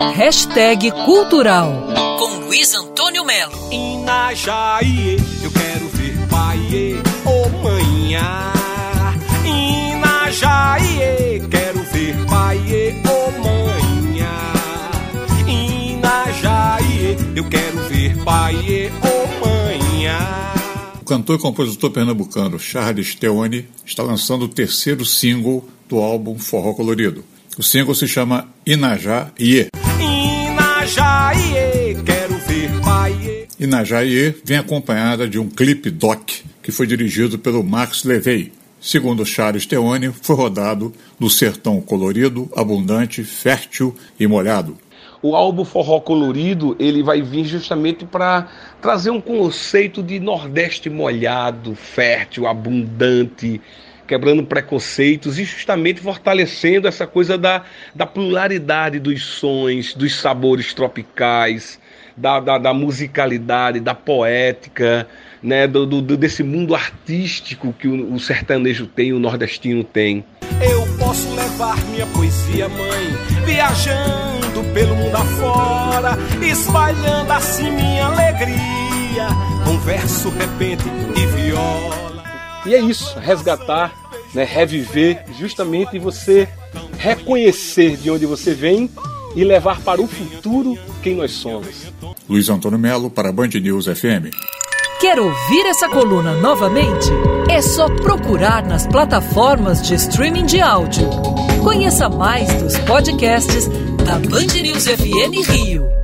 Hashtag Cultural com Luiz Antônio Melo. Inajaie, eu quero ver pai, ô oh, manhã. Inajaie, quero ver pai, ô oh, manhã. Inajaie, eu quero ver pai, ô oh, manhã. O cantor e compositor pernambucano Charles Teone está lançando o terceiro single do álbum Forró Colorido. O single se chama Inajá Iê. Inajá Iê, quero ver pai. Inajá Iê vem acompanhada de um clipe doc que foi dirigido pelo Max Levey. Segundo Charles Teone, foi rodado no sertão colorido, abundante, fértil e molhado. O álbum Forró Colorido ele vai vir justamente para trazer um conceito de Nordeste molhado, fértil, abundante, quebrando preconceitos e justamente fortalecendo essa coisa da, da pluralidade dos sons, dos sabores tropicais, da, da, da musicalidade, da poética, né, do, do, desse mundo artístico que o, o sertanejo tem, o nordestino tem. Eu posso levar minha poesia, mãe, viajando pelo mundo afora, espalhando assim minha alegria, com verso, repente e viola. E é isso, resgatar, né, reviver, justamente você reconhecer de onde você vem e levar para o futuro quem nós somos. Luiz Antônio Melo para Band News FM. Quer ouvir essa coluna novamente? É só procurar nas plataformas de streaming de áudio. Conheça mais dos podcasts da Band News FM Rio.